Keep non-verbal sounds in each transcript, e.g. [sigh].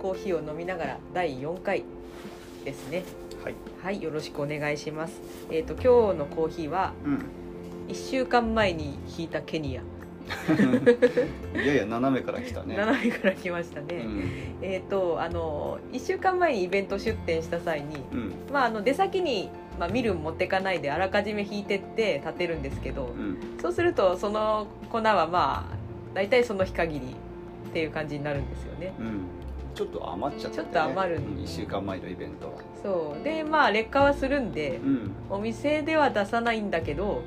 コーヒーを飲みながら第4回ですね。はい。はいよろしくお願いします。えっ、と今日のコーヒーはうん。1週間前に引いたケニア、[laughs] やや斜めから来たね。斜めから来ましたね、うん。えっ、とあの1週間前にイベント出店した際にうん。まああの出先にまあ、ミル持ってかないであらかじめ引いてって立てるんですけど、うん。そうするとその粉はまあ大体その日限りっていう感じになるんですよね。うんちょっと余っちゃって、ね、ちょっと余るうん1週間前のイベントは。そう。でまあ劣化はするんでうん。お店では出さないんだけど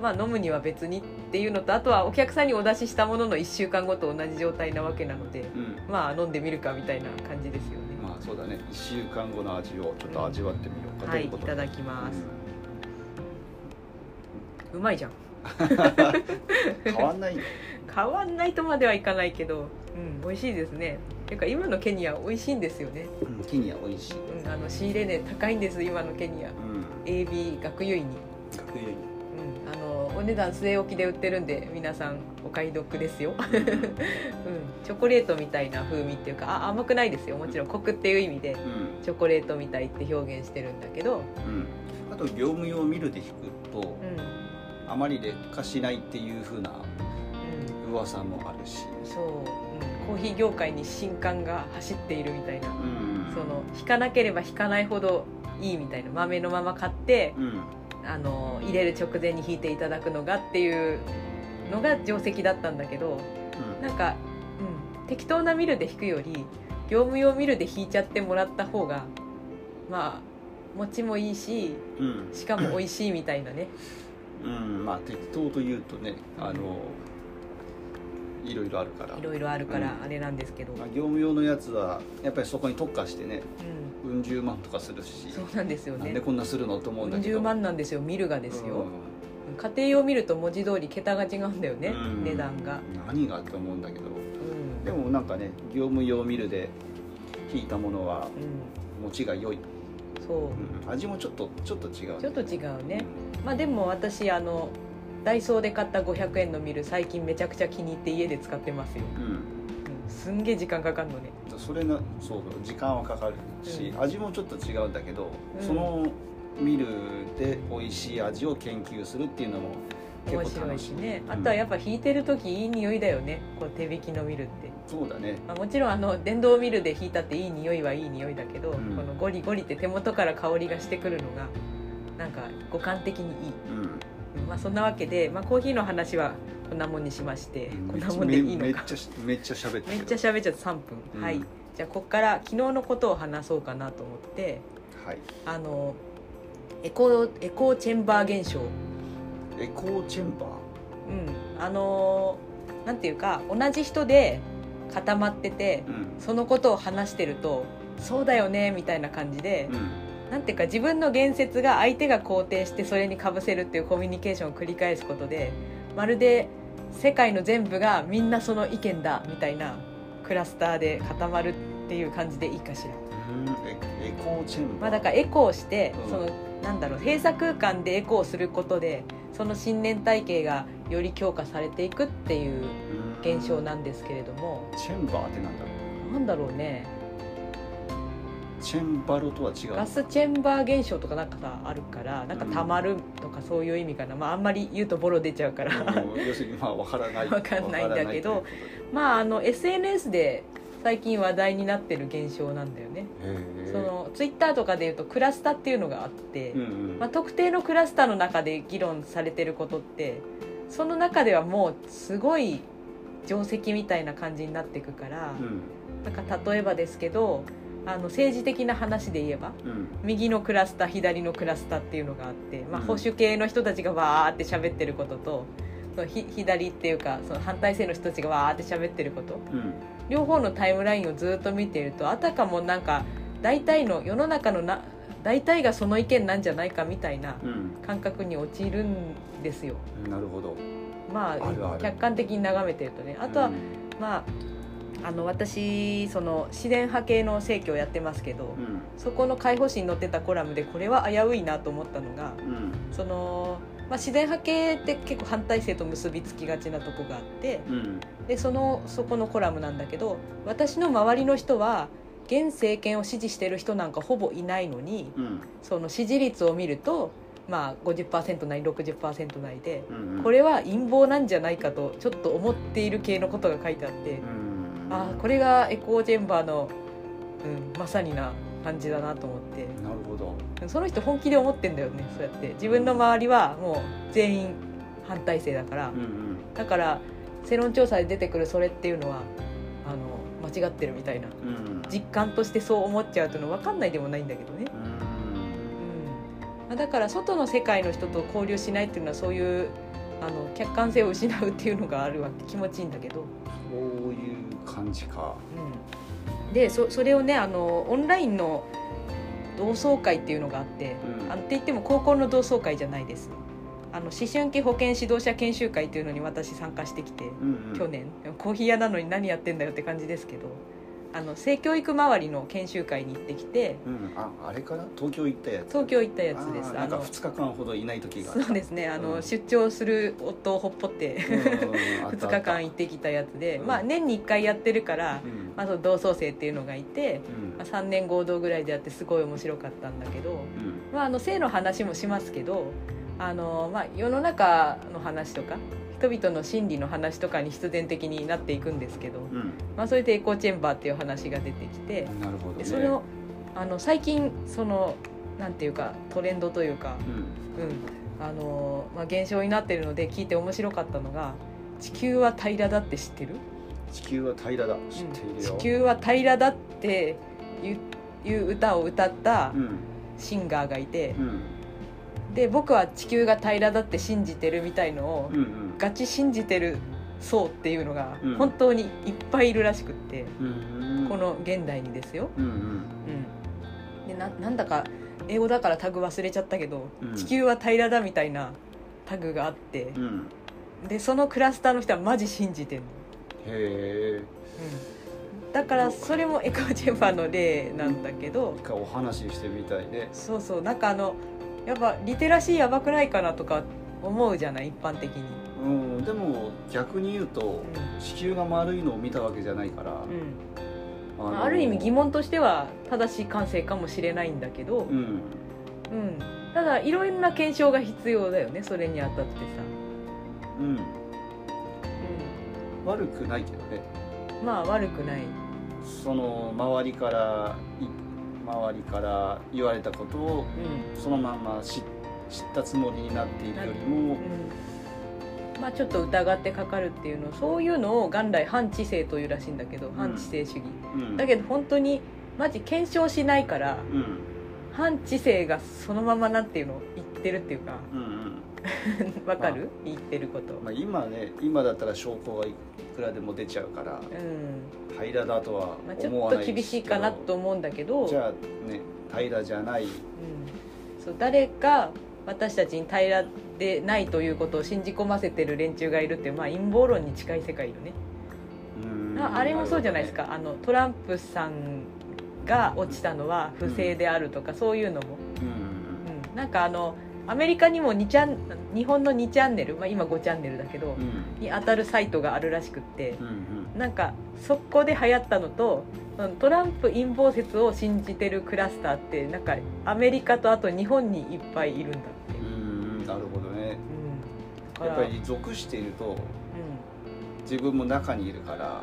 まあ飲むには別にっていうのとあとはお客さんにお出ししたものの1週間後と同じ状態なわけなのでうん。まあ飲んでみるかみたいな感じですよね。まあそうだね。1週間後の味をちょっと味わってみようかとはいいうことで、ただきます、うまいじゃんうん。[laughs] 変わんないよ。[laughs] 変わんないとまではいかないけどうん美味しいですね。ていうか今のケニア美味しいんですよね、うんケニア美味しい。うん、あの仕入れ値高いんです今のケニア。うん。AB 学油に。学園うん、あのお値段据え置きで売ってるんで皆さんお買い得ですよ、[laughs] うん、チョコレートみたいな風味っていうかあ甘くないですよ。もちろんコクっていう意味でうん。チョコレートみたいって表現してるんだけど、うん。あと業務用ミルで引くとうん。あまり劣化しないっていう風なうん、噂もあるし。そう、うん、コーヒー業界に新刊が走っているみたいな、うん。その引かなければ引かないほどいいみたいな。豆のまま買ってうん。あの入れる直前に引いていただくのがっていうのが定石だったんだけどなんか、うん、適当なミルで引くより業務用ミルで引いちゃってもらった方がまあ持ちもいいしうん。しかも美味しいみたいなね。うん。まあ適当というとねあのいろいろあるから。いろいろあるからうん。あれなんですけど、まあ、業務用のやつはやっぱりそこに特化してねううん十万とかするし。ん、そうなんですよなんねでこんなするのと思うんだけど。10万なんですよミルがですよ、うん。家庭用見ると文字通り桁が違うんだよね、うん。値段が、何がと思うんだけど。うん。でもなんかね業務用ミルで引いたものはうん、持ちが良い、そう。うん。味もちょっとちょっと違う、ちょっと違うね、まあでも私あのダイソーで買った500円のミル最近めちゃくちゃ気に入って家で使ってますよ、うん、すんげえ時間かかるのね。それがそう時間はかかるし、うん。味もちょっと違うんだけど、うん。そのミルで美味しい味を研究するっていうのも結面白い構楽しねうんあとはやっぱ引いてる時いい匂いだよね。こう手引きのミルって、そうだね。まあ、もちろんあの電動ミルで引いたっていい匂いはいい匂いだけど、ん。このゴリゴリって手元から香りがしてくるのがなんか五感的にいい。うんまあそんなわけで、まあ、コーヒーの話はこんなもんにしましてこんなもんでいいのか。めっちゃ喋ってめっるちゃ喋っちゃって3分、うん。はい。じゃあここから昨日のことを話そうかなと思ってはい。あのエコーエコーチェンバー現象。エコーチェンバー？うん。あのなんていうか同じ人で固まっててうん。そのことを話してるとそうだよねみたいな感じで、うんなんていうか自分の言説が相手が肯定してそれにかぶせるっていうコミュニケーションを繰り返すことでまるで世界の全部がみんなその意見だみたいなクラスターで固まるっていう感じでいいかしら。うん。エエコーチェンまあ、だからエコーして、うん。そのなんだろう閉鎖空間でエコーすることでその信念体系がより強化されていくっていううん現象なんですけれども、チェンバーってなんだろう。なんだろうねチェンバロとは違う。ガスチェンバー現象とかなんかさあるからなんか溜まるとかそういう意味かな、まあ、あんまり言うとボロ出ちゃうから、うん要するにまあ分からないわかんないんだけどまああの SNS で最近話題になってる現象なんだよね。そのツイッターとかでいうとクラスタっていうのがあって、うんうんまあ、特定のクラスターの中で議論されてることってその中ではもうすごい定石みたいな感じになっていくから、うん。なんか例えばですけどあの政治的な話で言えばうん。右のクラスター左のクラスターっていうのがあって、まあ、うん。保守系の人たちがわーって喋ってることとそのひ左っていうかその反対性の人たちがわーって喋ってること。うん。両方のタイムラインをずっと見ているとあたかもなんか大体の世の中のな大体がその意見なんじゃないかみたいなうん。感覚に陥るんですよ。なるほど。まあ客観的に眺めてるとね。あとは、うん。まああの私その自然派系の正教をやってますけど、うん。そこの解放誌に載ってたコラムでこれは危ういなと思ったのがうん。その、まあ、自然派系って結構反対性と結びつきがちなとこがあってうん。でそのそこのコラムなんだけど私の周りの人は現政権を支持してる人なんかほぼいないのにうん。その支持率を見るとまあ50%ない60%ないでうんうん。これは陰謀なんじゃないかとちょっと思っている系のことが書いてあってうんああこれがエコーチェンバーの、うん、まさにな感じだなと思って。なるほど。その人本気で思ってんだよねそうやって。自分の周りはもう全員反体制だから。うんうん。だから世論調査で出てくるそれっていうのはあの間違ってるみたいな。うん実感としてそう思っちゃうというの分かんないでもないんだけどね、うん。うん。まあだから外の世界の人と交流しないっていうのはそういうあの客観性を失うっていうのがあるわけ。気持ちいいんだけど、そういう感じか。うん、でそそれをねあのオンラインの同窓会っていうのがあって、うん。あのって言っても高校の同窓会じゃないです。あの思春期保健指導者研修会っていうのに私参加してきて、うんうん。去年。コーヒー屋なのに何やってんだよって感じですけどあの性教育周りの研修会に行ってきてうんああれかな東京行ったやつ？東京行ったやつです。なんかの2日間ほどいない時がそうですね。あの、うん。出張する夫をほっぽって2 [laughs] 日間行ってきたやつで、うん。まあ、年に1回やってるから、うん。まあ、その同窓生っていうのがいて、うん。まあ、3年合同ぐらいでやってすごい面白かったんだけど、うん。まあ、あの性の話もしますけどあの、まあ、世の中の話とか人々の心理の話とかに必然的になっていくんですけど、うん。まあ、それでエコーチェンバーっていう話が出てきてなるほどね。でそれをあの最近そのなんていうかトレンドというか、うん。うん。あのまあ、現象になってるので聞いて面白かったのが「地球は平らだって知ってる?地球は平らだ。知っているよ、地球は平らだっていういう歌を歌ったうん。シンガーがいてうん。で僕は地球が平らだって信じてるみたいのをうんうんガチ信じてる層っていうのがうん。本当にいっぱいいるらしくって、うんこの現代にですよ。うんうん。うん、でななんだか英語だからタグ忘れちゃったけど、うん。地球は平らだみたいなタグがあってう、ん。でそのクラスターの人はマジ信じてんの、へえ。うん、だからそれもエコーチェンバーの例なんだけど、一回お話ししてみたいね。そうそう。なんかあのやっぱリテラシーやばくないかなとか思うじゃない？一般的に、うんでも逆に言うとう地球が丸いのを見たわけじゃないから、んうん。あのまあ、ある意味疑問としては正しい感性かもしれないんだけど、うん。うん、ただいろいろな検証が必要だよねそれにあたってさ、うん。悪くないけどね。うん、まあ悪くない。その周りからい周りから言われたことをうそのまま知知ったつもりになっているよりもん、うん、まあちょっと疑ってかかるっていうのそういうのを元来反知性というらしいんだけど、反知性主義。うん。だけど本当にマジ検証しないからうん。反知性がそのままなんていうの言ってるっていうかうんうん。[laughs] わかる、言ってること、まあ、今ね今だったら証拠がいくらでも出ちゃうからうん。平らだとはまあ、ち思ょっとわないですけど。厳しいかなと思うんだけど。じゃあね平らじゃない。うん、そう誰か私たちに平らでないということを信じ込ませてる連中がいるってまあ、陰謀論に近い世界よね、うん。ああれもそうじゃないですか、あのトランプさんが落ちたのは不正であるとか、そういうのも、うん。うん、なんかあのアメリカにも2チャン日本の2チャンネル、まあ、今5チャンネルだけど、うん。に当たるサイトがあるらしくって。うんうん。なんかそこで流行ったのとトランプ陰謀説を信じてるクラスターってなんかアメリカとあと日本にいっぱいいるんだなるほどね。うん、だやっぱり属しているとうん。自分も中にいるから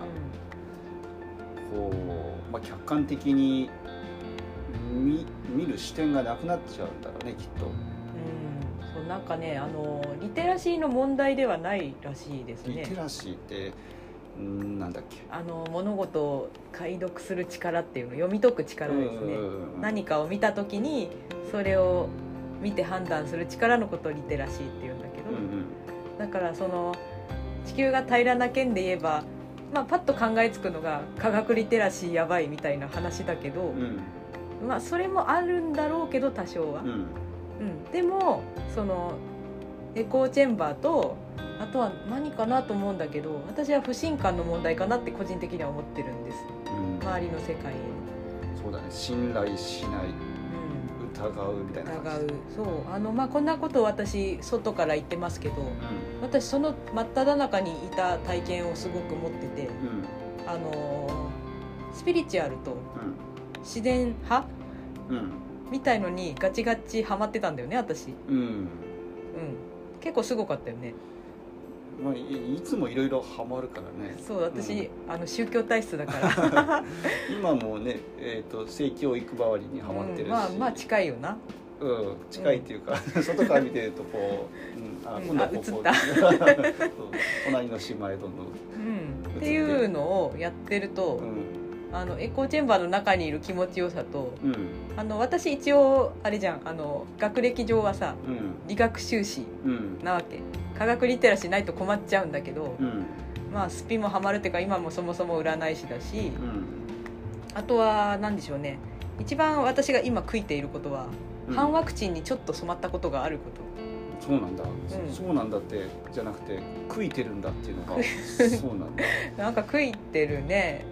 こう、まあ、客観的に見見る視点がなくなっちゃうんだろうねきっと。うん。うん、そうなんかねあのリテラシーの問題ではないらしいですね。リテラシーってうんなんだっけ？あの物事を解読する力っていうの読み解く力ですね。うん。何かを見た時にそれを見て判断する力のことをリテラシーっていうんだけど、うんうん。だからその地球が平らな件で言えば、まあ、パッと考えつくのが科学リテラシーやばいみたいな話だけど、うん。まあ、それもあるんだろうけど多少は、うん。うん。でもそのエコーチェンバーとあとは何かなと思うんだけど私は不信感の問題かなって個人的には思ってるんです。うん。周りの世界へ、そうだね。信頼しない。うん、疑うみたいな感じ。疑う。そうあの、まあ、こんなことを私外から言ってますけどう私その真っ只中にいた体験をすごく持っててんうん。あのースピリチュアルと自然派うん。みたいのにガチガチハマってたんだよね私。うん。うん。結構すごかったよねまあ、いいつもいろいろハマるからね。そう私、あの宗教体質だから。[laughs] 今もね、えー、と性教育周りにハマってるし、うんまあまあ近いよな。うん、近いっていうか、外から見てるとこう、うん、あうん今度はここ。[laughs] う隣の島へどんどん、うん。って。いうのをやってると、うん。あのエコーチェンバーの中にいる気持ちよさとうん。あの私一応あれじゃんあの学歴上はさうん。理学修士うん。なわけ科学リテラシーないと困っちゃうんだけど、うん。まあスピもハマるっていうか今もそもそも占い師だしうん。あとは何でしょうね。一番私が今悔いていることは、うん。反ワクチンにちょっと染まったことがあること。そうなんだ、ん。そうなんだってじゃなくて食いてるんだっていうのがそうなんだ、[laughs] なんか悔いてるね。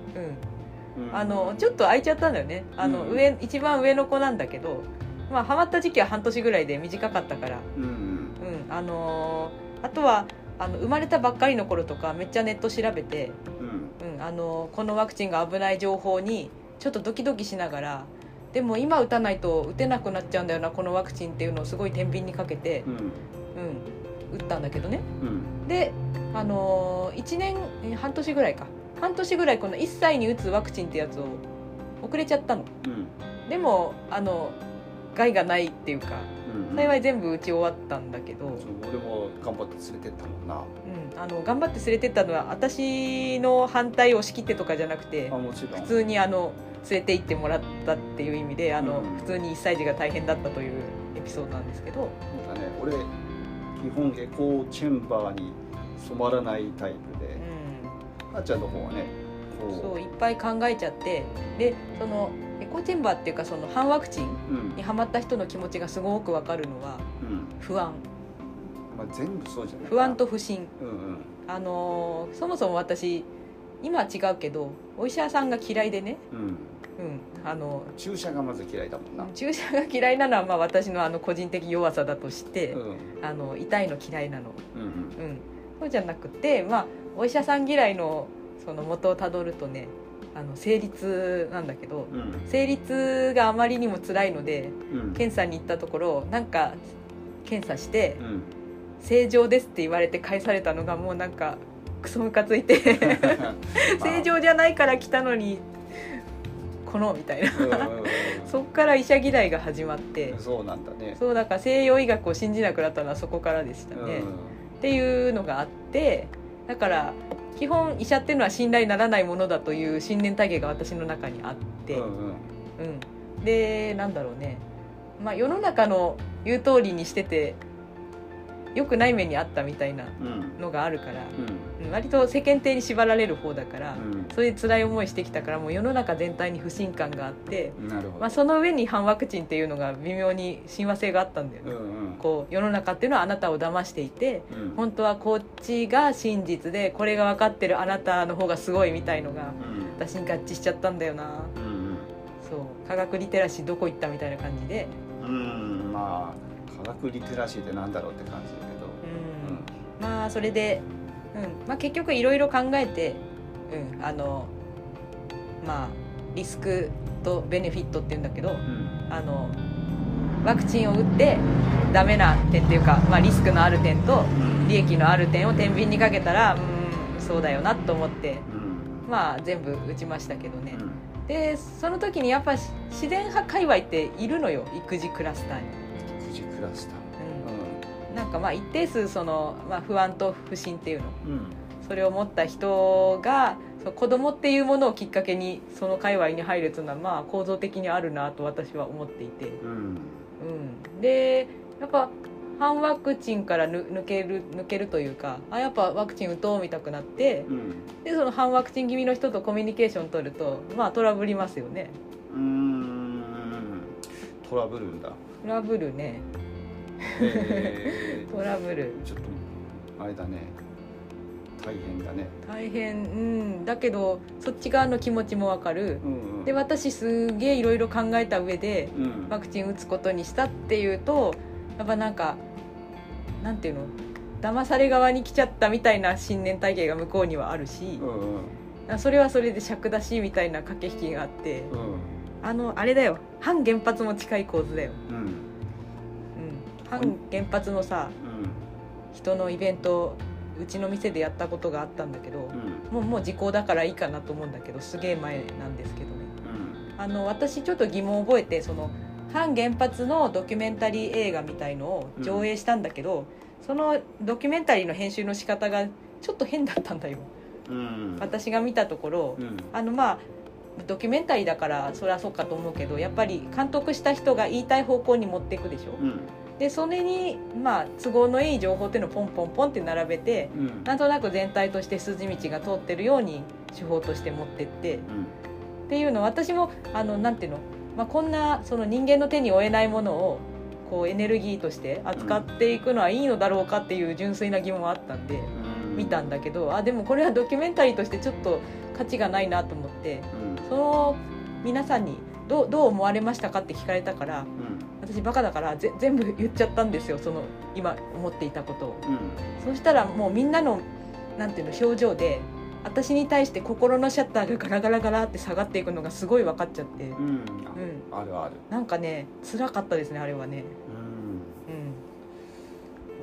うん。うん。あのちょっと空いちゃったんだよね。あの、うん。上一番上の子なんだけどまあハマった時期は半年ぐらいで短かったから。うん。うん。あのーあとはあの生まれたばっかりの頃とかめっちゃネット調べて、うん。うんあのーこのワクチンが危ない情報にちょっとドキドキしながらでも今打たないと打てなくなっちゃうんだよなこのワクチンっていうのをすごい天秤にかけて、うん。うん、打ったんだけどね。うん。であのー、1年え半年ぐらいか。半年ぐらいこの1歳に打つワクチンってやつを遅れちゃったの。うん。でもあの害がないっていうかうん幸い全部打ち終わったんだけど、そう俺も頑張って連れてったもんな。うん、あの頑張って連れてったのは私の反対を押し切ってとかじゃなくてあもちろん。普通にあの連れて行ってもらったっていう意味であの、うん普通に1歳児が大変だったというエピソードなんですけど、なんかね俺基本エコーチェンバーに染まらないタイプでうあっちゃんの方はねそういっぱい考えちゃってでそのエコチェンバーっていうかその反ワクチンにハマった人の気持ちがすごくわかるのはうん。不安。まあ全部そうじゃない不安と不信。うんうん。あのーそもそも私今は違うけどお医者さんが嫌いでね、うん。うん、あの注射がまず嫌いだもんな。注射が嫌いなのはまあ私のあの個人的弱さだとして、うん。あの痛いの嫌いなの、うんうん。うん、そうじゃなくて、まあ、お医者さん嫌いのその元をたどるとねあの生理痛なんだけどうん。生理痛があまりにも辛いのでうん。検査に行ったところなんか検査してうん「正常です」って言われて返されたのがもうなんかクソムカついて [laughs] [laughs] 正常じゃないから来たのにこのみたいな。[laughs] そっから医者嫌いが始まって。そうなんだね。そうだから西洋医学を信じなくなったのはそこからでしたね、っていうのがあってだから基本医者っていうのは信頼ならないものだという信念体系が私の中にあって、うんうん。うん、でなんだろうね、まあ、世の中の言う通りにしてて良くない目にあったみたいなうん。のがあるから、うん。うん割と世間体に縛られる方だから、うん。そういう辛い思いしてきたからもう世の中全体に不信感があって、まあ、その上に反ワクチンっていうのが微妙に親和性があったんだよね。うんうん。こう世の中っていうのはあなたを騙していてうん。本当はこっちが真実でこれが分かってるあなたの方がすごいみたいのがうん。私に合致しちゃったんだよな。うんそう。科学リテラシーどこ行ったみたいな感じで。うんうんまあ科学リテラシーってなんだろうって感じだけど。うん。まあそれで、うん。まあ、結局いろいろ考えて、うん、あのまあリスクとベネフィットっていうんだけどうん。あのワクチンを打ってダメな点っていうか、まあ、リスクのある点とうん。利益のある点を天秤にかけたらうんそうだよなと思ってうん。まあ全部打ちましたけどね、うん。でその時にやっぱし自然派界隈っているのよ育児クラスターに、富士クラスターうん、なんかまあ一定数その、まあ、不安と不信っていうの。うん。うんそれを持った人が子供っていうものをきっかけにその界隈に入るっていうのはまあ構造的にあるなと私は思っていて、うん。うん、でやっぱ反ワクチンからぬ抜ける抜けるというかあやっぱワクチン打とうみたくなってうん。でその反ワクチン気味の人とコミュニケーション取るとまあトラブりますよね。うーん。トラブルんだ。トラブルねえ [laughs] トラブル。ーちょっとあれだね大変だね。大変うん。だけどそっち側の気持ちもわかる。うんうん。で私すげえいろいろ考えた上でうん。ワクチン打つことにしたっていうとやっぱなんかなんていうの？騙され側に来ちゃったみたいな信念体系が向こうにはあるしうんうん。それはそれで尺だしみたいな駆け引きがあってうん。あのあれだよ。反原発も近い構図だよ、うんうん、反原発のさ人のイベントうちの店でやったことがあったんだけどうん。うんもうもう時効だからいいかなと思うんだけどすげえ前なんですけどね。あの私ちょっと疑問を覚えてその反原発のドキュメンタリー映画みたいのを上映したんだけど、そのドキュメンタリーの編集の仕方がちょっと変だったんだよ。うん。私が見たところ、うん。あのまあドキュメンタリーだからそれはそうかと思うけどやっぱり監督した人が言いたい方向に持っていくでしょ。うんでそれにまあ都合のいい情報っていうのをポンポンポンって並べてうん。なんとなく全体として筋道が通ってるように手法として持ってってっていうのを私もあのなんていうの、まあ、こんなその人間の手に負えないものをこうエネルギーとして扱っていくのはいいのだろうかっていう純粋な疑問はあったんでうん。見たんだけどあでもこれはドキュメンタリーとしてちょっと価値がないなと思ってうん。その皆さんにどうどう思われましたかって聞かれたからうん私バカだからぜ全部言っちゃったんですよその今思っていたことを。うん。そしたらもうみんなのなんていうの表情で私に対して心のシャッターがガラガラガラって下がっていくのがすごい分かっちゃって、うん。うん、あるある。なんかね辛かったですねあれはね、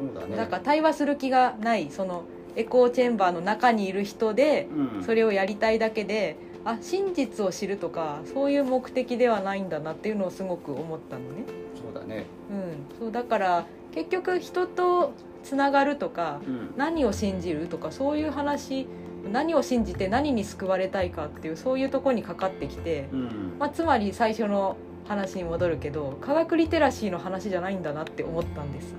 うん。そうだね。うん、だから対話する気がないそのエコーチェンバーの中にいる人でうん。それをやりたいだけであ真実を知るとかそういう目的ではないんだなっていうのをすごく思ったのね、そうだね。うん、そうだから結局人とつながるとかうん。何を信じるとかそういう話何を信じて何に救われたいかっていうそういうところにかかってきて、うん。まあ、つまり最初の話に戻るけど科学リテラシーの話じゃないんだなって思ったんです。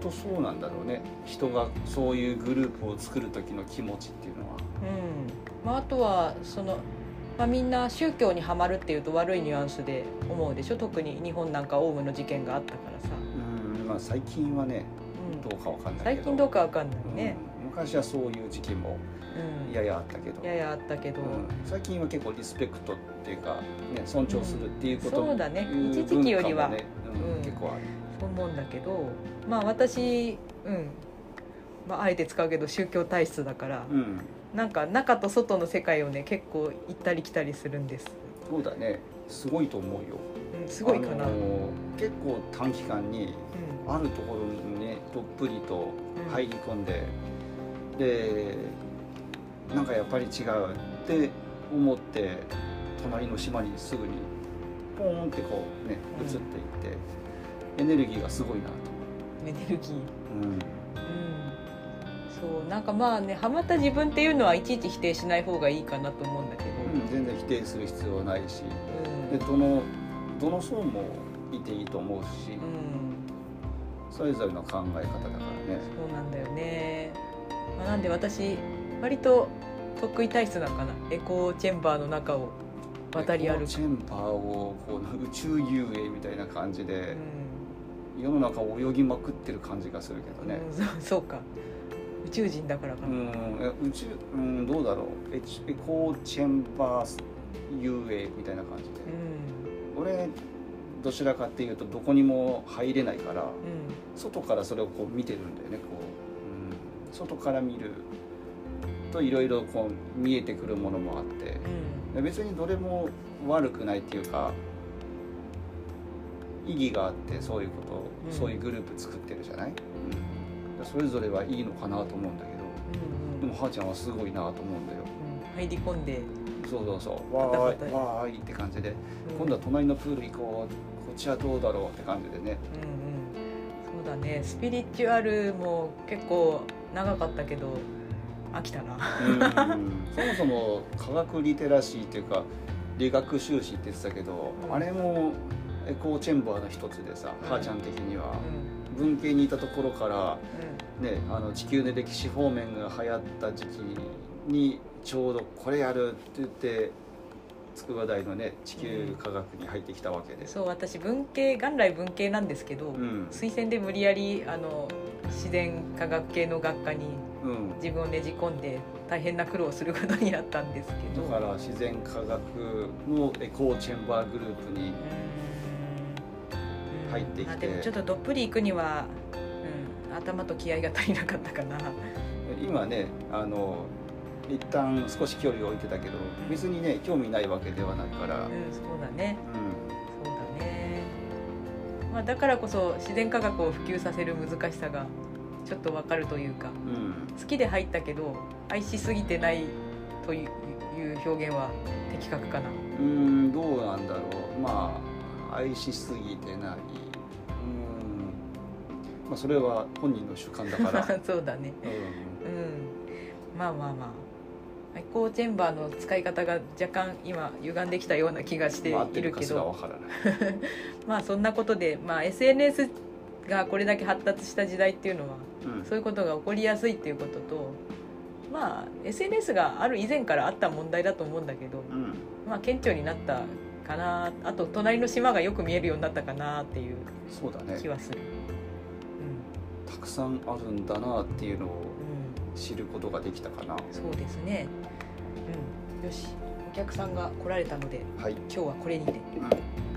とそうなんだろうね。人がそういうグループを作る時の気持ちっていうのは。うん。まあ、あとはその、まあ、みんな宗教にはまるっていうと悪いニュアンスで思うでしょ。特に日本なんかオウムの事件があったからさ、うんまあ最近はねうん。どうかわかんないけど。最近どうかわかんないね、うん。昔はそういう時期もうん。ややあったけど。ややあったけど、うん。最近は結構リスペクトっていうか、ね、尊重するっていうこと、そうだね。一時期よりは。ねうんうん。結構ある。そう思うんだけど。まあ私うん。まああえて使うけど宗教体質だから、うんなんか中と外の世界をね結構行ったり来たりするんです、そうだね。すごいと思うよ。うん、すごいかな、あのー結構短期間にうん。あるところにねどっぷりとうん。入り込んで、でなんかやっぱり違うって思って隣の島にすぐにポーンってこうねうん。移っていって、エネルギーがすごいなと。エネルギー。うん。うんそうなんかまあねハマった自分っていうのはいちいち否定しない方がいいかなと思うんだけど、うん全然否定する必要はないし。うん。でどのどの層もいていいと思うし、うん。それぞれの考え方だからね。そうなんだよね、まあ、なんで私割と得意体質なのかな。エコーチェンバーの中を渡り歩く、チェンパーをこう宇宙遊泳みたいな感じうでん。世の中を泳ぎまくってる感じがするけどね。そうか宇宙人だからかな、うん、え宇宙、うん、どうだろう。エチエコーチェンバー遊泳みたいな感じで、俺どちらかっていうとどこにも入れないからうん。外からそれをこう見てるんだよねこう、うん、外から見るといろいろこう見えてくるものもあって。うん。で別にどれも悪くないっていうか意義があってそういうことを、うん。そういうグループ作ってるじゃない、うん、それぞれはいいのかなと思うんだけど。うんうん。でもはーちゃんはすごいなと思うんだよ。うん。入り込んで、そうそうそう。わーいわーいって感じで。うん。今度は隣のプール行こう。こっちはどうだろうって感じでね。うんうん。そうだね。スピリチュアルも結構長かったけど飽きたな。うん [laughs] そもそも科学リテラシーっていうか理学修士って言ってたけど、うん。あれもエコーチェンバーの一つでさ、うん。はーちゃん的には。う文系にいたところからん。ね、あの地球の歴史方面が流行った時期にちょうどこれやるって言って筑波大のね地球科学に入ってきたわけで。うん、そう私文系元来文系なんですけど、うん。推薦で無理やりあの自然科学系の学科にうん、自分をねじ込んで大変な苦労をすることになったんですけど。だから自然科学のエコーチェンバーグループにうん入ってきて。あでもちょっとどっぷり行くには、うん、頭と気合が足りなかったかな。今ねあの一旦少し距離を置いてたけど別にね興味ないわけではないから、うんそうだね。うん。そうだね、まあ、だからこそ自然科学を普及させる難しさがちょっとわかるというか。うん。好きで入ったけど愛しすぎてないという表現は的確かな。うんどうなんだろう。まあ愛しすぎてない。うんまあそれは本人の主観だから、[laughs] そうだね。うん。うん。まあまあまあ。エコーチェンバーの使い方が若干今歪んできたような気がしているけど。からない、[laughs] まあそんなことで、まあ、SNS がこれだけ発達した時代っていうのはうん。そういうことが起こりやすいっていうこととまあ SNS がある以前からあった問題だと思うんだけど、うん。まあ、顕著になったかなあと隣の島がよく見えるようになったかなっていうそうだね。気はする。たくさんあるんだなっていうのをうんうん知ることができたかな。そうですね。うん、よし、お客さんが来られたので、はい、今日はこれにて。うん